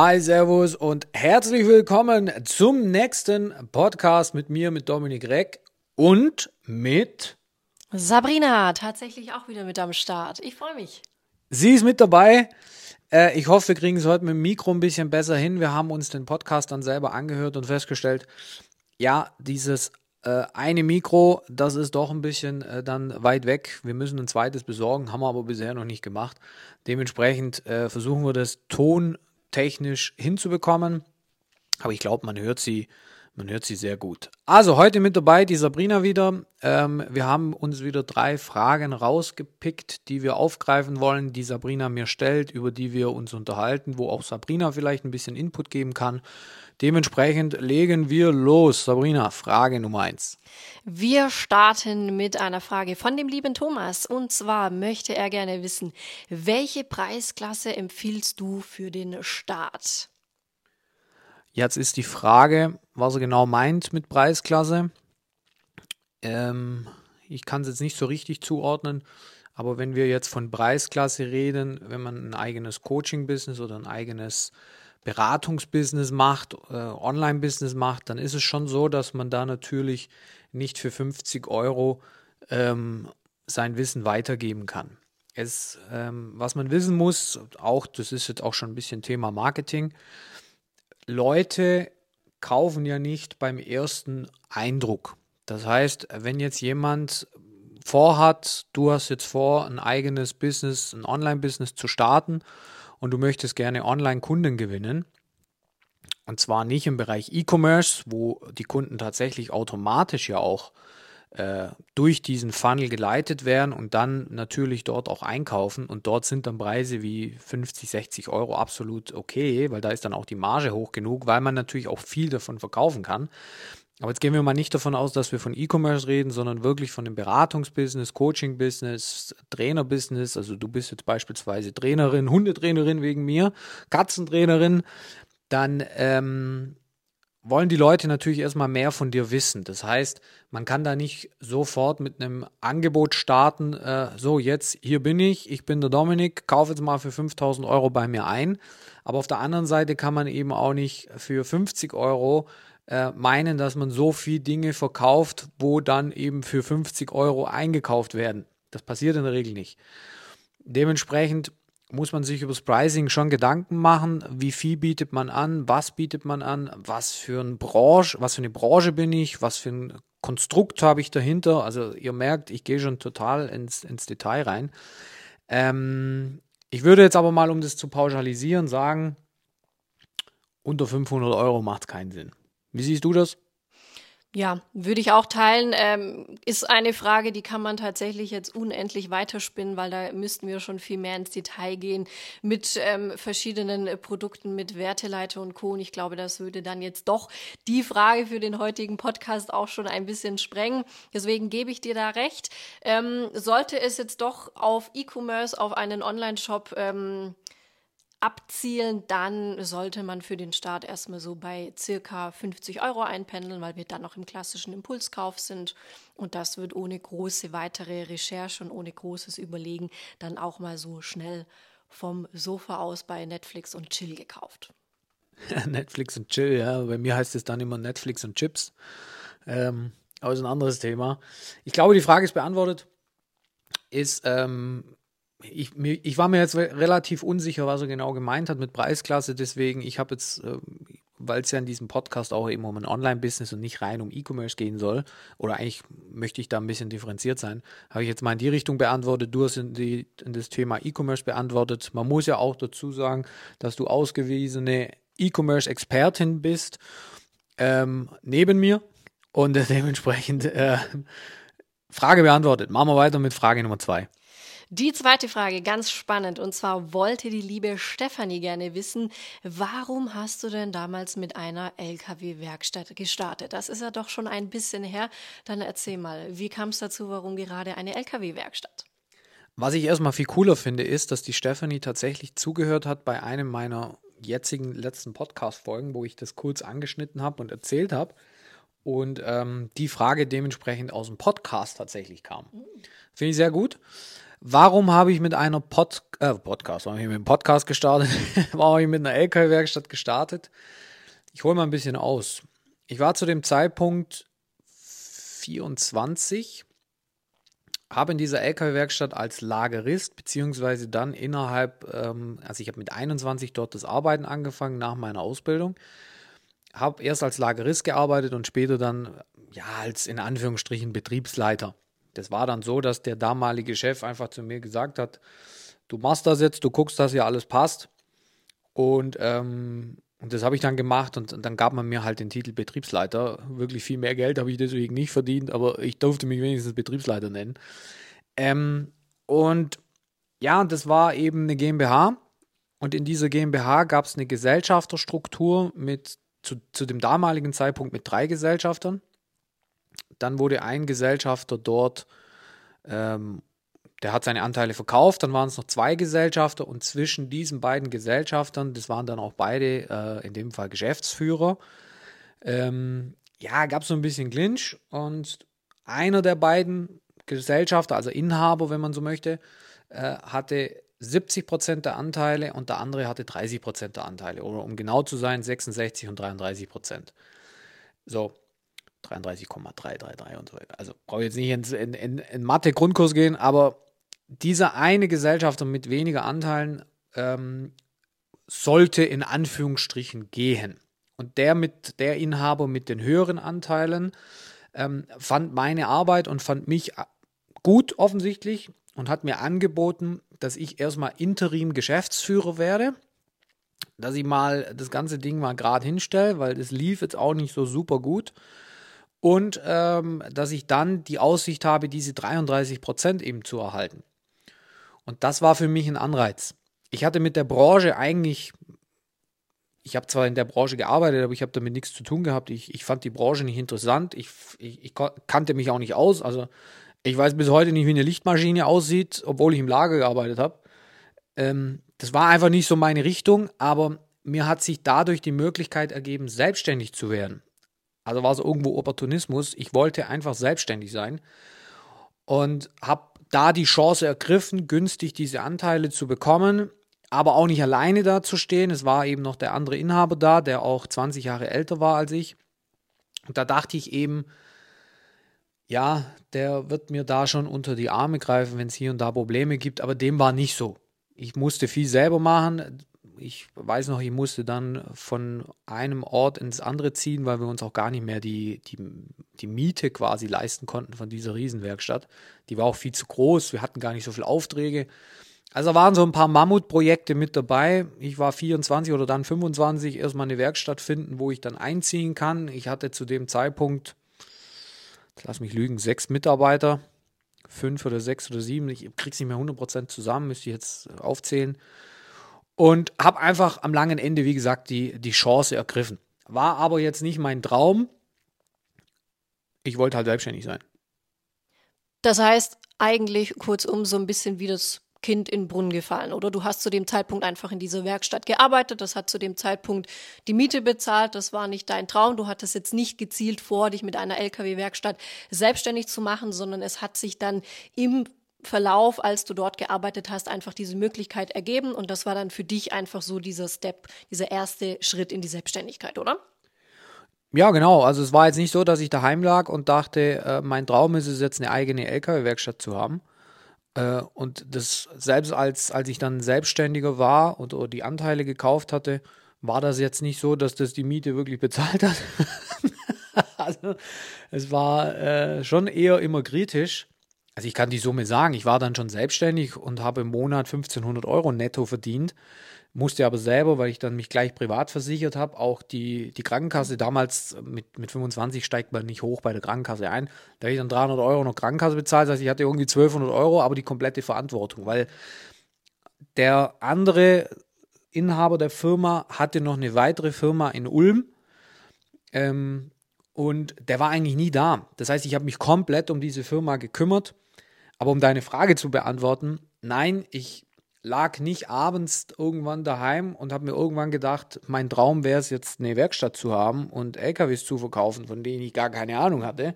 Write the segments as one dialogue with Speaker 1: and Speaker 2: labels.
Speaker 1: Hi, Servus und herzlich willkommen zum nächsten Podcast mit mir, mit Dominik Reck und mit
Speaker 2: Sabrina, tatsächlich auch wieder mit am Start. Ich freue mich.
Speaker 1: Sie ist mit dabei. Äh, ich hoffe, wir kriegen es heute mit dem Mikro ein bisschen besser hin. Wir haben uns den Podcast dann selber angehört und festgestellt, ja, dieses äh, eine Mikro, das ist doch ein bisschen äh, dann weit weg. Wir müssen ein zweites besorgen, haben wir aber bisher noch nicht gemacht. Dementsprechend äh, versuchen wir das tontechnisch hinzubekommen. Aber ich glaube, man hört sie man hört sie sehr gut. Also heute mit dabei die Sabrina wieder. Ähm, wir haben uns wieder drei Fragen rausgepickt, die wir aufgreifen wollen, die Sabrina mir stellt, über die wir uns unterhalten, wo auch Sabrina vielleicht ein bisschen Input geben kann. Dementsprechend legen wir los. Sabrina, Frage Nummer eins.
Speaker 2: Wir starten mit einer Frage von dem lieben Thomas. Und zwar möchte er gerne wissen, welche Preisklasse empfiehlst du für den Start?
Speaker 1: Jetzt ist die Frage, was er genau meint mit Preisklasse. Ähm, ich kann es jetzt nicht so richtig zuordnen, aber wenn wir jetzt von Preisklasse reden, wenn man ein eigenes Coaching-Business oder ein eigenes Beratungsbusiness macht, äh, Online-Business macht, dann ist es schon so, dass man da natürlich nicht für 50 Euro ähm, sein Wissen weitergeben kann. Es, ähm, was man wissen muss, auch das ist jetzt auch schon ein bisschen Thema Marketing, Leute kaufen ja nicht beim ersten Eindruck. Das heißt, wenn jetzt jemand vorhat, du hast jetzt vor, ein eigenes Business, ein Online-Business zu starten und du möchtest gerne Online-Kunden gewinnen, und zwar nicht im Bereich E-Commerce, wo die Kunden tatsächlich automatisch ja auch äh, durch diesen Funnel geleitet werden und dann natürlich dort auch einkaufen. Und dort sind dann Preise wie 50, 60 Euro absolut okay, weil da ist dann auch die Marge hoch genug, weil man natürlich auch viel davon verkaufen kann. Aber jetzt gehen wir mal nicht davon aus, dass wir von E-Commerce reden, sondern wirklich von dem Beratungsbusiness, Coaching-Business, Trainer-Business. Also du bist jetzt beispielsweise Trainerin, Hundetrainerin wegen mir, Katzentrainerin. Dann ähm, wollen die Leute natürlich erstmal mehr von dir wissen. Das heißt, man kann da nicht sofort mit einem Angebot starten, äh, so jetzt, hier bin ich, ich bin der Dominik, kauf jetzt mal für 5000 Euro bei mir ein. Aber auf der anderen Seite kann man eben auch nicht für 50 Euro äh, meinen, dass man so viel Dinge verkauft, wo dann eben für 50 Euro eingekauft werden. Das passiert in der Regel nicht. Dementsprechend muss man sich über das Pricing schon Gedanken machen, wie viel bietet man an, was bietet man an, was für eine Branche, was für eine Branche bin ich, was für ein Konstrukt habe ich dahinter. Also ihr merkt, ich gehe schon total ins, ins Detail rein. Ähm, ich würde jetzt aber mal, um das zu pauschalisieren, sagen, unter 500 Euro macht keinen Sinn. Wie siehst du das?
Speaker 2: Ja, würde ich auch teilen. Ähm, ist eine Frage, die kann man tatsächlich jetzt unendlich weiterspinnen, weil da müssten wir schon viel mehr ins Detail gehen mit ähm, verschiedenen äh, Produkten, mit Werteleiter und Co. Und ich glaube, das würde dann jetzt doch die Frage für den heutigen Podcast auch schon ein bisschen sprengen. Deswegen gebe ich dir da recht. Ähm, sollte es jetzt doch auf E-Commerce, auf einen Online-Shop ähm, abzielen, dann sollte man für den Start erstmal so bei circa 50 Euro einpendeln, weil wir dann noch im klassischen Impulskauf sind. Und das wird ohne große weitere Recherche und ohne großes Überlegen dann auch mal so schnell vom Sofa aus bei Netflix und Chill gekauft.
Speaker 1: Netflix und Chill, ja. Bei mir heißt es dann immer Netflix und Chips. Ähm, aber ist ein anderes Thema. Ich glaube, die Frage ist beantwortet. Ist, ähm, ich, ich war mir jetzt relativ unsicher, was er genau gemeint hat mit Preisklasse. Deswegen, ich habe jetzt, äh, weil es ja in diesem Podcast auch eben um ein Online-Business und nicht rein um E-Commerce gehen soll, oder eigentlich möchte ich da ein bisschen differenziert sein, habe ich jetzt mal in die Richtung beantwortet. Du hast in, die, in das Thema E-Commerce beantwortet. Man muss ja auch dazu sagen, dass du ausgewiesene E-Commerce-Expertin bist, ähm, neben mir. Und dementsprechend äh, Frage beantwortet. Machen wir weiter mit Frage Nummer zwei.
Speaker 2: Die zweite Frage, ganz spannend. Und zwar wollte die liebe Stefanie gerne wissen, warum hast du denn damals mit einer LKW-Werkstatt gestartet? Das ist ja doch schon ein bisschen her. Dann erzähl mal, wie kam es dazu, warum gerade eine LKW-Werkstatt?
Speaker 1: Was ich erstmal viel cooler finde, ist, dass die Stefanie tatsächlich zugehört hat bei einem meiner jetzigen letzten Podcast-Folgen, wo ich das kurz angeschnitten habe und erzählt habe. Und ähm, die Frage dementsprechend aus dem Podcast tatsächlich kam. Mhm. Finde ich sehr gut. Warum habe ich mit einer Pod äh, Podcast, warum habe ich mit einem Podcast gestartet? warum habe ich mit einer LKW-Werkstatt gestartet? Ich hole mal ein bisschen aus. Ich war zu dem Zeitpunkt 24, habe in dieser LKW-Werkstatt als Lagerist, beziehungsweise dann innerhalb, ähm, also ich habe mit 21 dort das Arbeiten angefangen nach meiner Ausbildung, habe erst als Lagerist gearbeitet und später dann, ja, als in Anführungsstrichen Betriebsleiter. Das war dann so, dass der damalige Chef einfach zu mir gesagt hat, du machst das jetzt, du guckst, dass hier alles passt. Und, ähm, und das habe ich dann gemacht und, und, dann gab man mir halt den Titel Betriebsleiter. Wirklich viel mehr Geld habe ich deswegen nicht verdient, aber ich durfte mich wenigstens Betriebsleiter nennen. Ähm, und ja, das war eben eine GmbH. Und in dieser GmbH gab es eine Gesellschafterstruktur mit zu, zu dem damaligen Zeitpunkt mit drei Gesellschaftern. Dann wurde ein Gesellschafter dort, ähm, der hat seine Anteile verkauft, dann waren es noch zwei Gesellschafter und zwischen diesen beiden Gesellschaftern, das waren dann auch beide äh, in dem Fall Geschäftsführer, ähm, ja, gab es so ein bisschen Clinch und einer der beiden Gesellschafter, also Inhaber, wenn man so möchte, äh, hatte 70 Prozent der Anteile und der andere hatte 30 Prozent der Anteile. Oder um genau zu sein, 66 und 33 Prozent. So, 33,333 und so weiter. Also brauche ich jetzt nicht ins, in, in, in Mathe-Grundkurs gehen, aber dieser eine Gesellschafter mit weniger Anteilen ähm, sollte in Anführungsstrichen gehen. Und der mit der Inhaber mit den höheren Anteilen ähm, fand meine Arbeit und fand mich gut offensichtlich und hat mir angeboten, dass ich erstmal Interim Geschäftsführer werde dass ich mal das ganze Ding mal gerade hinstelle, weil das lief jetzt auch nicht so super gut und ähm, dass ich dann die Aussicht habe, diese 33 Prozent eben zu erhalten. Und das war für mich ein Anreiz. Ich hatte mit der Branche eigentlich, ich habe zwar in der Branche gearbeitet, aber ich habe damit nichts zu tun gehabt. Ich, ich fand die Branche nicht interessant. Ich, ich, ich kannte mich auch nicht aus. Also ich weiß bis heute nicht, wie eine Lichtmaschine aussieht, obwohl ich im Lager gearbeitet habe. Ähm, das war einfach nicht so meine Richtung, aber mir hat sich dadurch die Möglichkeit ergeben, selbstständig zu werden. Also war es irgendwo Opportunismus. Ich wollte einfach selbstständig sein und habe da die Chance ergriffen, günstig diese Anteile zu bekommen, aber auch nicht alleine da zu stehen. Es war eben noch der andere Inhaber da, der auch 20 Jahre älter war als ich. Und da dachte ich eben, ja, der wird mir da schon unter die Arme greifen, wenn es hier und da Probleme gibt, aber dem war nicht so. Ich musste viel selber machen ich weiß noch, ich musste dann von einem Ort ins andere ziehen, weil wir uns auch gar nicht mehr die, die, die Miete quasi leisten konnten von dieser Riesenwerkstatt. Die war auch viel zu groß, wir hatten gar nicht so viele Aufträge. Also waren so ein paar Mammutprojekte mit dabei. Ich war 24 oder dann 25, erstmal eine Werkstatt finden, wo ich dann einziehen kann. Ich hatte zu dem Zeitpunkt, lass mich lügen, sechs Mitarbeiter, fünf oder sechs oder sieben. Ich krieg's nicht mehr 100% zusammen, müsste ich jetzt aufzählen und habe einfach am langen Ende, wie gesagt, die, die Chance ergriffen. War aber jetzt nicht mein Traum. Ich wollte halt selbstständig sein.
Speaker 2: Das heißt, eigentlich kurzum so ein bisschen wie das Kind in den Brunnen gefallen, oder? Du hast zu dem Zeitpunkt einfach in dieser Werkstatt gearbeitet, das hat zu dem Zeitpunkt die Miete bezahlt, das war nicht dein Traum, du hattest jetzt nicht gezielt vor, dich mit einer LKW-Werkstatt selbstständig zu machen, sondern es hat sich dann im Verlauf, als du dort gearbeitet hast, einfach diese Möglichkeit ergeben und das war dann für dich einfach so dieser Step, dieser erste Schritt in die Selbstständigkeit, oder?
Speaker 1: Ja, genau. Also es war jetzt nicht so, dass ich daheim lag und dachte, äh, mein Traum ist es jetzt eine eigene LKW-Werkstatt zu haben. Äh, und das selbst als, als ich dann selbstständiger war und die Anteile gekauft hatte, war das jetzt nicht so, dass das die Miete wirklich bezahlt hat. also es war äh, schon eher immer kritisch. Also ich kann die Summe sagen, ich war dann schon selbstständig und habe im Monat 1500 Euro netto verdient, musste aber selber, weil ich dann mich gleich privat versichert habe, auch die, die Krankenkasse, damals mit, mit 25 steigt man nicht hoch bei der Krankenkasse ein, da habe ich dann 300 Euro noch Krankenkasse bezahlt, das heißt ich hatte irgendwie 1200 Euro, aber die komplette Verantwortung, weil der andere Inhaber der Firma hatte noch eine weitere Firma in Ulm, ähm, und der war eigentlich nie da. Das heißt, ich habe mich komplett um diese Firma gekümmert aber um deine Frage zu beantworten, nein, ich lag nicht abends irgendwann daheim und habe mir irgendwann gedacht, mein Traum wäre es jetzt eine Werkstatt zu haben und LKWs zu verkaufen, von denen ich gar keine Ahnung hatte.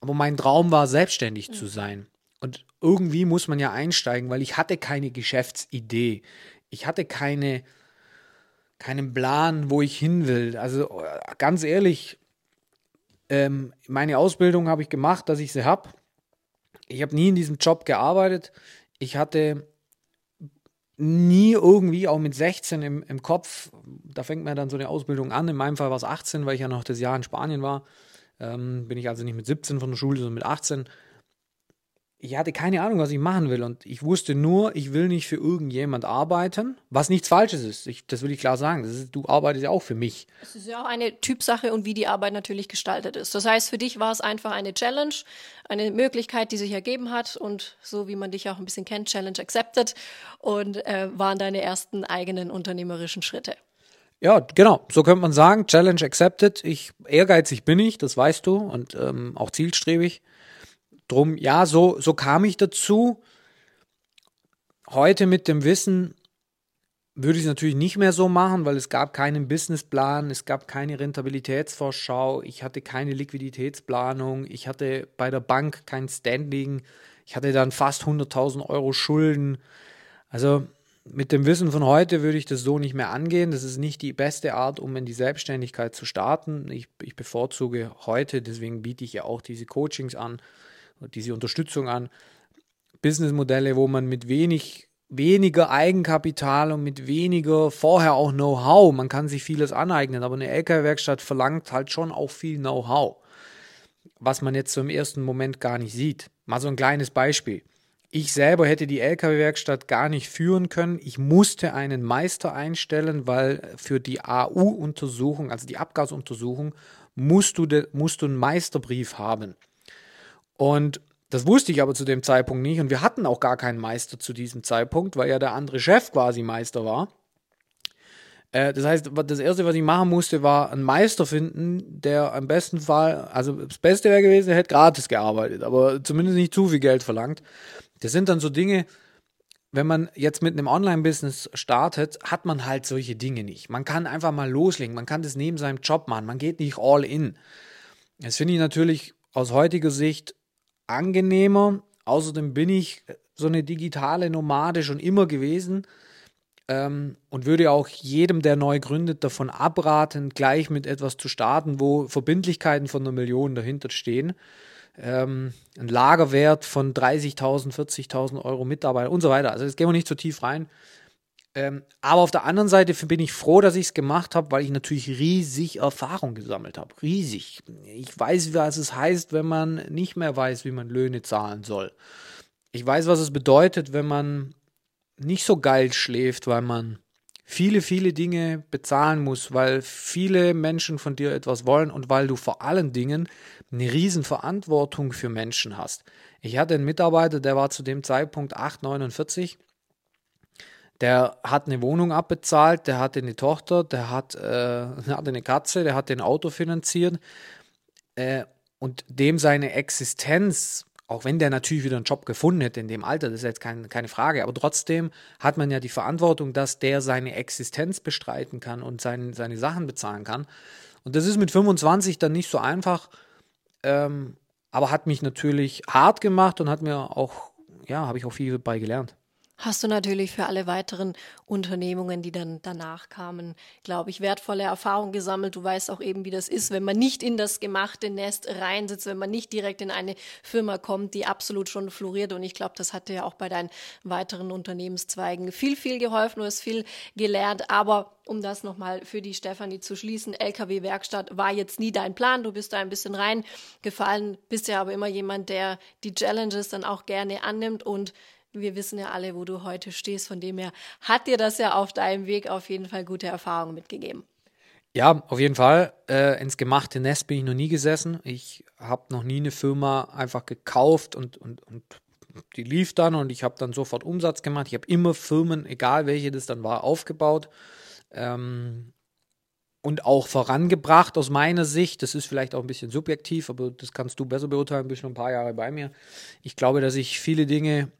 Speaker 1: Aber mein Traum war selbstständig zu sein. Und irgendwie muss man ja einsteigen, weil ich hatte keine Geschäftsidee. Ich hatte keine, keinen Plan, wo ich hin will. Also ganz ehrlich, ähm, meine Ausbildung habe ich gemacht, dass ich sie habe. Ich habe nie in diesem Job gearbeitet. Ich hatte nie irgendwie, auch mit 16 im, im Kopf, da fängt man dann so eine Ausbildung an. In meinem Fall war es 18, weil ich ja noch das Jahr in Spanien war. Ähm, bin ich also nicht mit 17 von der Schule, sondern mit 18 ich hatte keine Ahnung, was ich machen will. Und ich wusste nur, ich will nicht für irgendjemand arbeiten, was nichts Falsches ist. Ich, das will ich klar sagen. Ist, du arbeitest ja auch für mich.
Speaker 2: Es ist ja auch eine Typsache und wie die Arbeit natürlich gestaltet ist. Das heißt, für dich war es einfach eine Challenge, eine Möglichkeit, die sich ergeben hat. Und so wie man dich auch ein bisschen kennt, Challenge accepted. Und äh, waren deine ersten eigenen unternehmerischen Schritte.
Speaker 1: Ja, genau, so könnte man sagen. Challenge accepted. Ich ehrgeizig bin ich, das weißt du, und ähm, auch zielstrebig. Drum, ja, so, so kam ich dazu. Heute mit dem Wissen würde ich es natürlich nicht mehr so machen, weil es gab keinen Businessplan, es gab keine Rentabilitätsvorschau, ich hatte keine Liquiditätsplanung, ich hatte bei der Bank kein Standing, ich hatte dann fast 100.000 Euro Schulden. Also mit dem Wissen von heute würde ich das so nicht mehr angehen. Das ist nicht die beste Art, um in die Selbstständigkeit zu starten. Ich, ich bevorzuge heute, deswegen biete ich ja auch diese Coachings an, diese Unterstützung an. Businessmodelle, wo man mit wenig, weniger Eigenkapital und mit weniger vorher auch Know-how, man kann sich vieles aneignen, aber eine LKW-Werkstatt verlangt halt schon auch viel Know-how, was man jetzt so im ersten Moment gar nicht sieht. Mal so ein kleines Beispiel. Ich selber hätte die LKW-Werkstatt gar nicht führen können. Ich musste einen Meister einstellen, weil für die AU-Untersuchung, also die Abgasuntersuchung, musst du, de, musst du einen Meisterbrief haben. Und das wusste ich aber zu dem Zeitpunkt nicht. Und wir hatten auch gar keinen Meister zu diesem Zeitpunkt, weil ja der andere Chef quasi Meister war. Äh, das heißt, das Erste, was ich machen musste, war einen Meister finden, der am besten Fall, also das Beste wäre gewesen, er hätte gratis gearbeitet, aber zumindest nicht zu viel Geld verlangt. Das sind dann so Dinge, wenn man jetzt mit einem Online-Business startet, hat man halt solche Dinge nicht. Man kann einfach mal loslegen, man kann das neben seinem Job machen, man geht nicht all in. Das finde ich natürlich aus heutiger Sicht angenehmer. Außerdem bin ich so eine digitale Nomade schon immer gewesen ähm, und würde auch jedem, der neu gründet, davon abraten, gleich mit etwas zu starten, wo Verbindlichkeiten von einer Million dahinter stehen. Ähm, ein Lagerwert von 30.000, 40.000 Euro Mitarbeiter und so weiter. Also jetzt gehen wir nicht zu tief rein. Ähm, aber auf der anderen Seite bin ich froh, dass ich es gemacht habe, weil ich natürlich riesig Erfahrung gesammelt habe. Riesig. Ich weiß, was es heißt, wenn man nicht mehr weiß, wie man Löhne zahlen soll. Ich weiß, was es bedeutet, wenn man nicht so geil schläft, weil man viele, viele Dinge bezahlen muss, weil viele Menschen von dir etwas wollen und weil du vor allen Dingen eine riesen Verantwortung für Menschen hast. Ich hatte einen Mitarbeiter, der war zu dem Zeitpunkt 8,49 der hat eine Wohnung abbezahlt, der hatte eine Tochter, der hat, äh, der hatte eine Katze, der hat ein Auto finanziert. Äh, und dem seine Existenz, auch wenn der natürlich wieder einen Job gefunden hätte in dem Alter, das ist jetzt kein, keine Frage, aber trotzdem hat man ja die Verantwortung, dass der seine Existenz bestreiten kann und sein, seine Sachen bezahlen kann. Und das ist mit 25 dann nicht so einfach, ähm, aber hat mich natürlich hart gemacht und hat mir auch, ja, habe ich auch viel dabei gelernt
Speaker 2: hast du natürlich für alle weiteren Unternehmungen, die dann danach kamen, glaube ich, wertvolle Erfahrungen gesammelt. Du weißt auch eben, wie das ist, wenn man nicht in das gemachte Nest reinsitzt, wenn man nicht direkt in eine Firma kommt, die absolut schon floriert. Und ich glaube, das hat dir ja auch bei deinen weiteren Unternehmenszweigen viel, viel geholfen. Du hast viel gelernt. Aber um das nochmal für die Stefanie zu schließen, LKW-Werkstatt war jetzt nie dein Plan. Du bist da ein bisschen reingefallen, bist ja aber immer jemand, der die Challenges dann auch gerne annimmt und wir wissen ja alle, wo du heute stehst. Von dem her hat dir das ja auf deinem Weg auf jeden Fall gute Erfahrungen mitgegeben.
Speaker 1: Ja, auf jeden Fall. Äh, ins gemachte Nest bin ich noch nie gesessen. Ich habe noch nie eine Firma einfach gekauft und, und, und die lief dann und ich habe dann sofort Umsatz gemacht. Ich habe immer Firmen, egal welche das dann war, aufgebaut. Ähm, und auch vorangebracht aus meiner Sicht. Das ist vielleicht auch ein bisschen subjektiv, aber das kannst du besser beurteilen, bist schon ein paar Jahre bei mir. Ich glaube, dass ich viele Dinge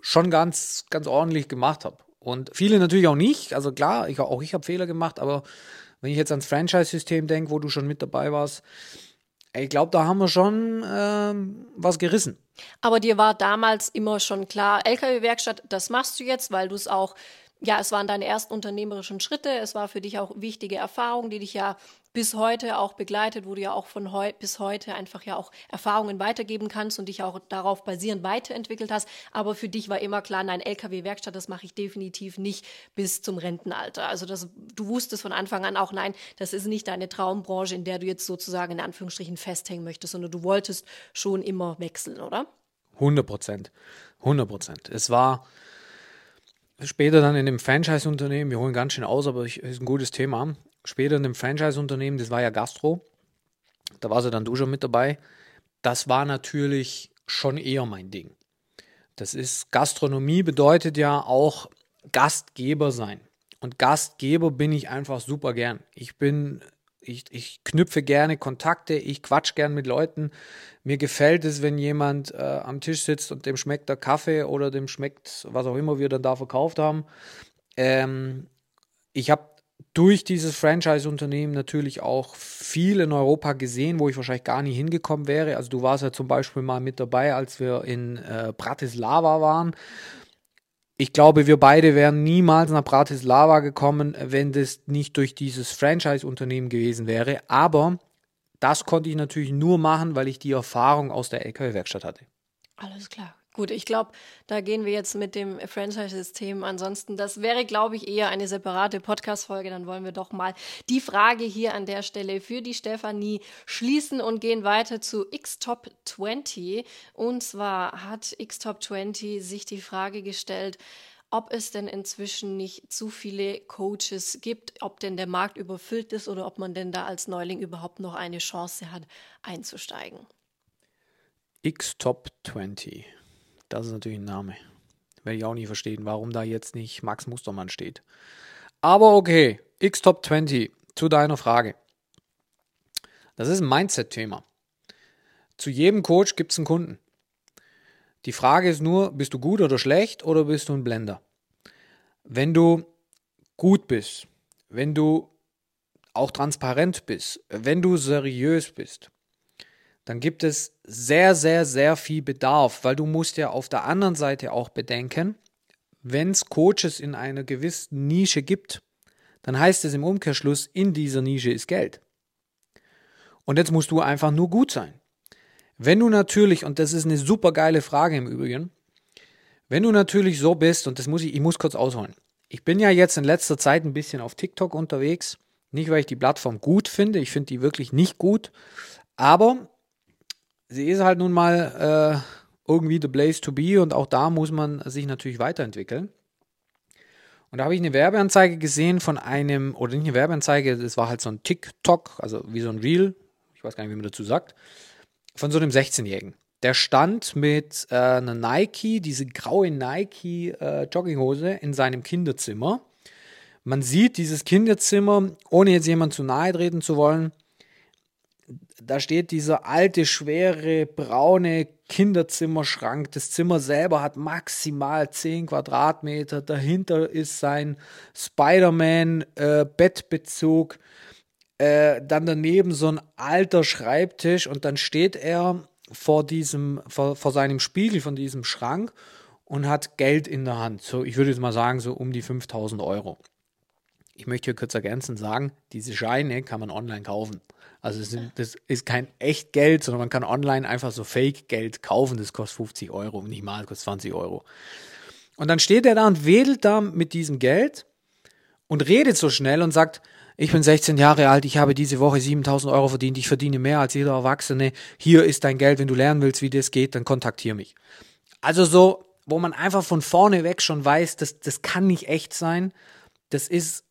Speaker 1: schon ganz, ganz ordentlich gemacht habe. Und viele natürlich auch nicht. Also klar, ich, auch ich habe Fehler gemacht, aber wenn ich jetzt ans Franchise-System denke, wo du schon mit dabei warst, ich glaube, da haben wir schon ähm, was gerissen.
Speaker 2: Aber dir war damals immer schon klar, LKW-Werkstatt, das machst du jetzt, weil du es auch ja, es waren deine ersten unternehmerischen Schritte. Es war für dich auch wichtige Erfahrung, die dich ja bis heute auch begleitet, wo du ja auch von heu bis heute einfach ja auch Erfahrungen weitergeben kannst und dich auch darauf basierend weiterentwickelt hast. Aber für dich war immer klar, nein, LKW-Werkstatt, das mache ich definitiv nicht bis zum Rentenalter. Also das, du wusstest von Anfang an auch, nein, das ist nicht deine Traumbranche, in der du jetzt sozusagen in Anführungsstrichen festhängen möchtest, sondern du wolltest schon immer wechseln, oder?
Speaker 1: 100 Prozent. 100 Prozent. Es war später dann in dem Franchise-Unternehmen, wir holen ganz schön aus, aber es ist ein gutes Thema. Später in dem Franchise-Unternehmen, das war ja Gastro, da war sie dann du schon mit dabei. Das war natürlich schon eher mein Ding. Das ist, Gastronomie bedeutet ja auch Gastgeber sein. Und Gastgeber bin ich einfach super gern. Ich bin ich, ich knüpfe gerne Kontakte, ich quatsch gern mit Leuten. Mir gefällt es, wenn jemand äh, am Tisch sitzt und dem schmeckt der Kaffee oder dem schmeckt, was auch immer wir dann da verkauft haben. Ähm, ich habe durch dieses Franchise-Unternehmen natürlich auch viel in Europa gesehen, wo ich wahrscheinlich gar nie hingekommen wäre. Also du warst ja zum Beispiel mal mit dabei, als wir in äh, Bratislava waren ich glaube, wir beide wären niemals nach Bratislava gekommen, wenn das nicht durch dieses Franchise-Unternehmen gewesen wäre. Aber das konnte ich natürlich nur machen, weil ich die Erfahrung aus der LKW-Werkstatt hatte.
Speaker 2: Alles klar. Gut, ich glaube, da gehen wir jetzt mit dem Franchise-System. Ansonsten, das wäre, glaube ich, eher eine separate Podcast-Folge. Dann wollen wir doch mal die Frage hier an der Stelle für die Stefanie schließen und gehen weiter zu Xtop 20. Und zwar hat Xtop 20 sich die Frage gestellt, ob es denn inzwischen nicht zu viele Coaches gibt, ob denn der Markt überfüllt ist oder ob man denn da als Neuling überhaupt noch eine Chance hat, einzusteigen.
Speaker 1: Xtop 20. Das ist natürlich ein Name. Werde ich auch nie verstehen, warum da jetzt nicht Max Mustermann steht. Aber okay, X-Top 20, zu deiner Frage. Das ist ein Mindset-Thema. Zu jedem Coach gibt es einen Kunden. Die Frage ist nur, bist du gut oder schlecht oder bist du ein Blender? Wenn du gut bist, wenn du auch transparent bist, wenn du seriös bist, dann gibt es sehr, sehr, sehr viel Bedarf, weil du musst ja auf der anderen Seite auch bedenken, wenn es Coaches in einer gewissen Nische gibt, dann heißt es im Umkehrschluss, in dieser Nische ist Geld. Und jetzt musst du einfach nur gut sein. Wenn du natürlich, und das ist eine super geile Frage im Übrigen, wenn du natürlich so bist, und das muss ich, ich muss kurz ausholen. Ich bin ja jetzt in letzter Zeit ein bisschen auf TikTok unterwegs. Nicht, weil ich die Plattform gut finde, ich finde die wirklich nicht gut, aber sie ist halt nun mal äh, irgendwie the place to be und auch da muss man sich natürlich weiterentwickeln. Und da habe ich eine Werbeanzeige gesehen von einem, oder nicht eine Werbeanzeige, das war halt so ein TikTok, also wie so ein Reel, ich weiß gar nicht, wie man dazu sagt, von so einem 16-Jährigen. Der stand mit äh, einer Nike, diese graue Nike äh, Jogginghose in seinem Kinderzimmer. Man sieht dieses Kinderzimmer, ohne jetzt jemand zu nahe treten zu wollen, da steht dieser alte, schwere, braune Kinderzimmerschrank. Das Zimmer selber hat maximal 10 Quadratmeter. Dahinter ist sein Spider-Man-Bettbezug. Äh, äh, dann daneben so ein alter Schreibtisch und dann steht er vor diesem, vor, vor seinem Spiegel von diesem Schrank und hat Geld in der Hand. So, ich würde jetzt mal sagen, so um die 5000 Euro. Ich möchte hier kurz ergänzend sagen, diese Scheine kann man online kaufen. Also sind, das ist kein echt Geld, sondern man kann online einfach so Fake-Geld kaufen. Das kostet 50 Euro, nicht mal, das kostet 20 Euro. Und dann steht er da und wedelt da mit diesem Geld und redet so schnell und sagt, ich bin 16 Jahre alt, ich habe diese Woche 7000 Euro verdient, ich verdiene mehr als jeder Erwachsene. Hier ist dein Geld, wenn du lernen willst, wie das geht, dann kontaktiere mich. Also so, wo man einfach von vorne weg schon weiß, das, das kann nicht echt sein. Das ist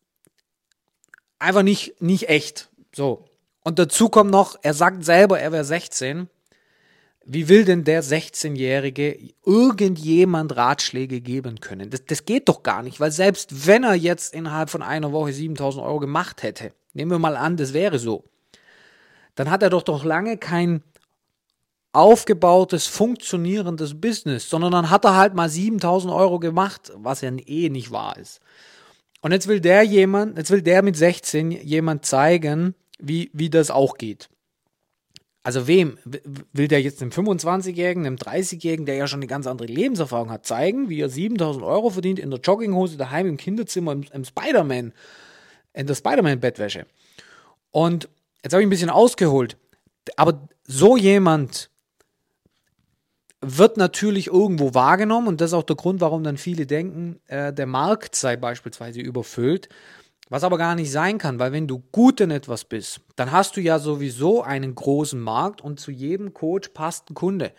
Speaker 1: einfach nicht, nicht echt. So. Und dazu kommt noch, er sagt selber, er wäre 16. Wie will denn der 16-Jährige irgendjemand Ratschläge geben können? Das, das geht doch gar nicht, weil selbst wenn er jetzt innerhalb von einer Woche 7000 Euro gemacht hätte, nehmen wir mal an, das wäre so, dann hat er doch doch lange kein aufgebautes, funktionierendes Business, sondern dann hat er halt mal 7000 Euro gemacht, was ja eh nicht wahr ist. Und jetzt will der jemand, jetzt will der mit 16 jemand zeigen, wie, wie das auch geht. Also wem will der jetzt einem 25-Jährigen, einem 30-Jährigen, der ja schon eine ganz andere Lebenserfahrung hat, zeigen, wie er 7000 Euro verdient in der Jogginghose daheim im Kinderzimmer im, im Spider-Man, in der Spider-Man-Bettwäsche. Und jetzt habe ich ein bisschen ausgeholt. Aber so jemand wird natürlich irgendwo wahrgenommen und das ist auch der Grund, warum dann viele denken, äh, der Markt sei beispielsweise überfüllt. Was aber gar nicht sein kann, weil wenn du gut in etwas bist, dann hast du ja sowieso einen großen Markt und zu jedem Coach passt ein Kunde.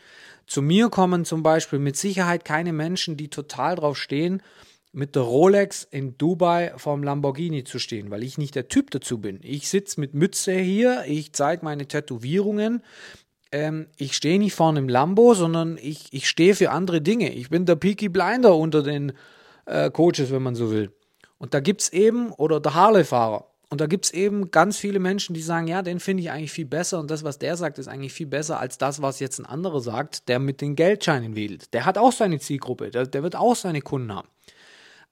Speaker 1: Zu mir kommen zum Beispiel mit Sicherheit keine Menschen, die total drauf stehen, mit der Rolex in Dubai vorm Lamborghini zu stehen, weil ich nicht der Typ dazu bin. Ich sitze mit Mütze hier, ich zeige meine Tätowierungen, ähm, ich stehe nicht vorne im Lambo, sondern ich, ich stehe für andere Dinge. Ich bin der Peaky Blinder unter den äh, Coaches, wenn man so will. Und da gibt es eben, oder der Harley-Fahrer. Und da gibt es eben ganz viele Menschen, die sagen, ja, den finde ich eigentlich viel besser und das, was der sagt, ist eigentlich viel besser als das, was jetzt ein anderer sagt, der mit den Geldscheinen wählt. Der hat auch seine Zielgruppe, der, der wird auch seine Kunden haben.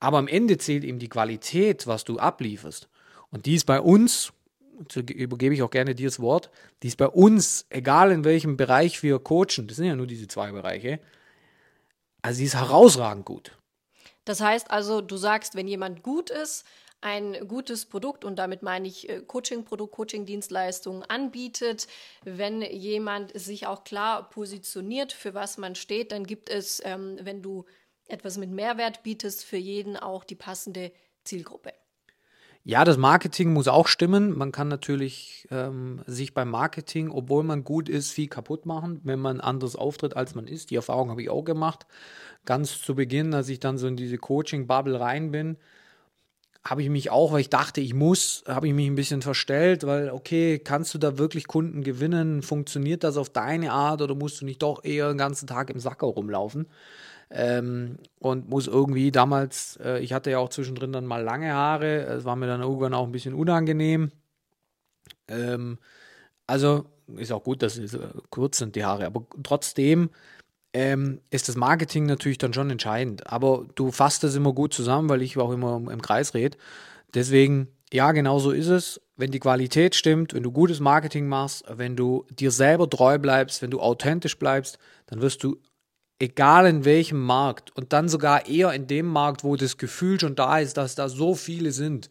Speaker 1: Aber am Ende zählt eben die Qualität, was du ablieferst. Und die ist bei uns, übergebe ich auch gerne dir das Wort, die ist bei uns, egal in welchem Bereich wir coachen, das sind ja nur diese zwei Bereiche, also die ist herausragend gut.
Speaker 2: Das heißt also, du sagst, wenn jemand gut ist, ein gutes Produkt und damit meine ich äh, Coaching-Produkt, Coaching-Dienstleistungen anbietet. Wenn jemand sich auch klar positioniert, für was man steht, dann gibt es, ähm, wenn du etwas mit Mehrwert bietest, für jeden auch die passende Zielgruppe.
Speaker 1: Ja, das Marketing muss auch stimmen. Man kann natürlich ähm, sich beim Marketing, obwohl man gut ist, viel kaputt machen, wenn man anders auftritt, als man ist. Die Erfahrung habe ich auch gemacht. Ganz zu Beginn, als ich dann so in diese Coaching-Bubble rein bin, habe ich mich auch, weil ich dachte, ich muss, habe ich mich ein bisschen verstellt, weil, okay, kannst du da wirklich Kunden gewinnen? Funktioniert das auf deine Art oder musst du nicht doch eher den ganzen Tag im Sacker rumlaufen? Ähm, und muss irgendwie damals, äh, ich hatte ja auch zwischendrin dann mal lange Haare, es war mir dann irgendwann auch ein bisschen unangenehm. Ähm, also ist auch gut, dass es äh, kurz sind, die Haare, aber trotzdem ähm, ist das Marketing natürlich dann schon entscheidend. Aber du fasst das immer gut zusammen, weil ich auch immer im Kreis rede. Deswegen, ja, genau so ist es. Wenn die Qualität stimmt, wenn du gutes Marketing machst, wenn du dir selber treu bleibst, wenn du authentisch bleibst, dann wirst du egal in welchem Markt und dann sogar eher in dem Markt, wo das Gefühl schon da ist, dass da so viele sind,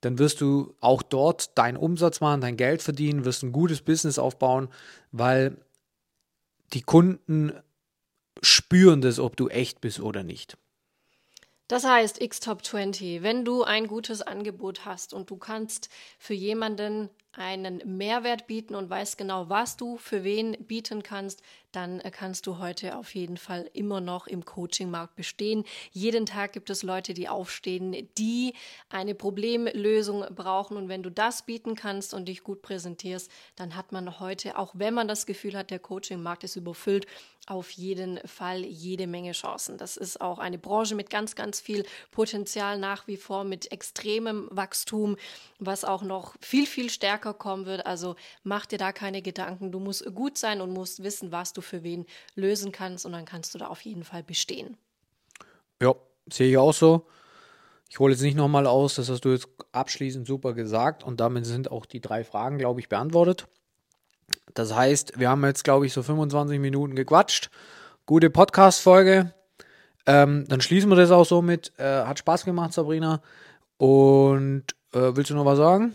Speaker 1: dann wirst du auch dort deinen Umsatz machen, dein Geld verdienen, wirst ein gutes Business aufbauen, weil die Kunden spüren das, ob du echt bist oder nicht.
Speaker 2: Das heißt, X-Top 20, wenn du ein gutes Angebot hast und du kannst für jemanden einen Mehrwert bieten und weißt genau, was du für wen bieten kannst, dann äh, kannst du heute auf jeden Fall immer noch im Coaching-Markt bestehen. Jeden Tag gibt es Leute, die aufstehen, die eine Problemlösung brauchen. Und wenn du das bieten kannst und dich gut präsentierst, dann hat man heute, auch wenn man das Gefühl hat, der Coaching-Markt ist überfüllt, auf jeden Fall jede Menge Chancen. Das ist auch eine Branche mit ganz, ganz viel Potenzial nach wie vor, mit extremem Wachstum, was auch noch viel, viel stärker kommen wird. Also mach dir da keine Gedanken. Du musst gut sein und musst wissen, was du für wen lösen kannst und dann kannst du da auf jeden Fall bestehen.
Speaker 1: Ja, sehe ich auch so. Ich hole jetzt nicht nochmal aus, das hast du jetzt abschließend super gesagt und damit sind auch die drei Fragen, glaube ich, beantwortet. Das heißt, wir haben jetzt, glaube ich, so 25 Minuten gequatscht. Gute Podcast-Folge. Ähm, dann schließen wir das auch so mit. Äh, hat Spaß gemacht, Sabrina. Und äh, willst du noch was sagen?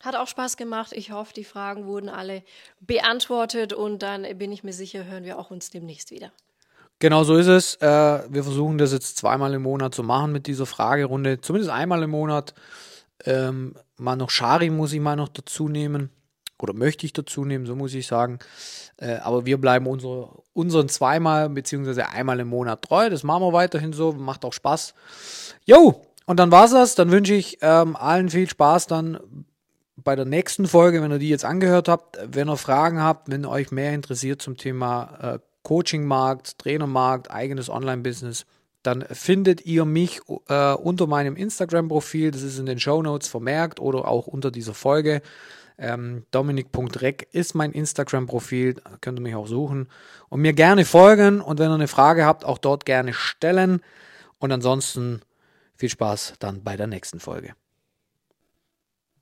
Speaker 2: Hat auch Spaß gemacht. Ich hoffe, die Fragen wurden alle beantwortet und dann bin ich mir sicher, hören wir auch uns demnächst wieder.
Speaker 1: Genau so ist es. Äh, wir versuchen das jetzt zweimal im Monat zu machen mit dieser Fragerunde. Zumindest einmal im Monat. Ähm, mal noch Shari muss ich mal noch dazu nehmen. Oder möchte ich dazu nehmen, so muss ich sagen. Äh, aber wir bleiben unsere, unseren zweimal beziehungsweise einmal im Monat treu. Das machen wir weiterhin so. Macht auch Spaß. Jo, und dann war's das. Dann wünsche ich ähm, allen viel Spaß dann bei der nächsten Folge, wenn ihr die jetzt angehört habt, wenn ihr Fragen habt, wenn euch mehr interessiert zum Thema äh, Coachingmarkt, Trainermarkt, eigenes Online-Business, dann findet ihr mich äh, unter meinem Instagram-Profil, das ist in den Show Notes vermerkt oder auch unter dieser Folge. Ähm, Dominik.rec ist mein Instagram-Profil, könnt ihr mich auch suchen und mir gerne folgen und wenn ihr eine Frage habt, auch dort gerne stellen. Und ansonsten viel Spaß dann bei der nächsten Folge.